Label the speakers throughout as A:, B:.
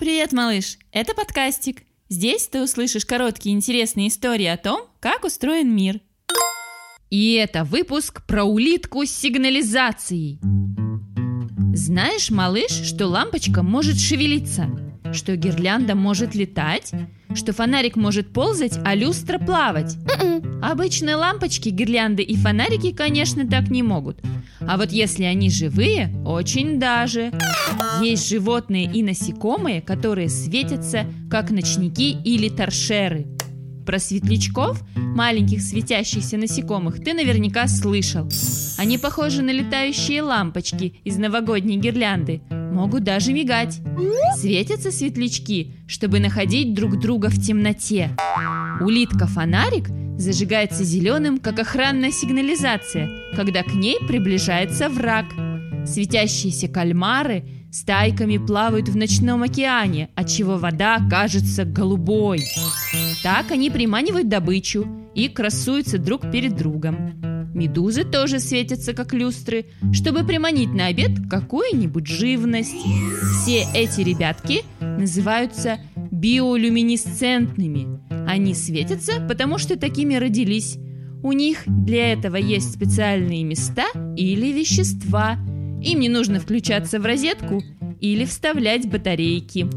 A: Привет, малыш! Это подкастик. Здесь ты услышишь короткие интересные истории о том, как устроен мир. И это выпуск про улитку с сигнализацией. Знаешь, малыш, что лампочка может шевелиться? Что гирлянда может летать? Что фонарик может ползать, а люстра плавать? Обычные лампочки, гирлянды и фонарики, конечно, так не могут. А вот если они живые, очень даже. Есть животные и насекомые, которые светятся, как ночники или торшеры. Про светлячков, маленьких светящихся насекомых, ты наверняка слышал. Они похожи на летающие лампочки из новогодней гирлянды. Могут даже мигать. Светятся светлячки, чтобы находить друг друга в темноте. Улитка-фонарик зажигается зеленым, как охранная сигнализация, когда к ней приближается враг. Светящиеся кальмары стайками плавают в ночном океане, отчего вода кажется голубой. Так они приманивают добычу и красуются друг перед другом. Медузы тоже светятся, как люстры, чтобы приманить на обед какую-нибудь живность. Все эти ребятки называются биолюминесцентными. Они светятся, потому что такими родились. У них для этого есть специальные места или вещества. Им не нужно включаться в розетку или вставлять батарейки.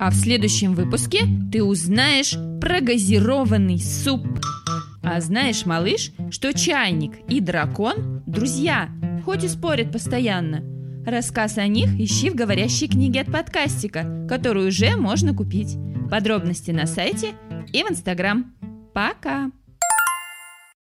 A: А в следующем выпуске ты узнаешь про газированный суп. А знаешь, малыш, что чайник и дракон – друзья, хоть и спорят постоянно. Рассказ о них ищи в говорящей книге от подкастика, которую уже можно купить. Подробности на сайте и в Инстаграм. Пока!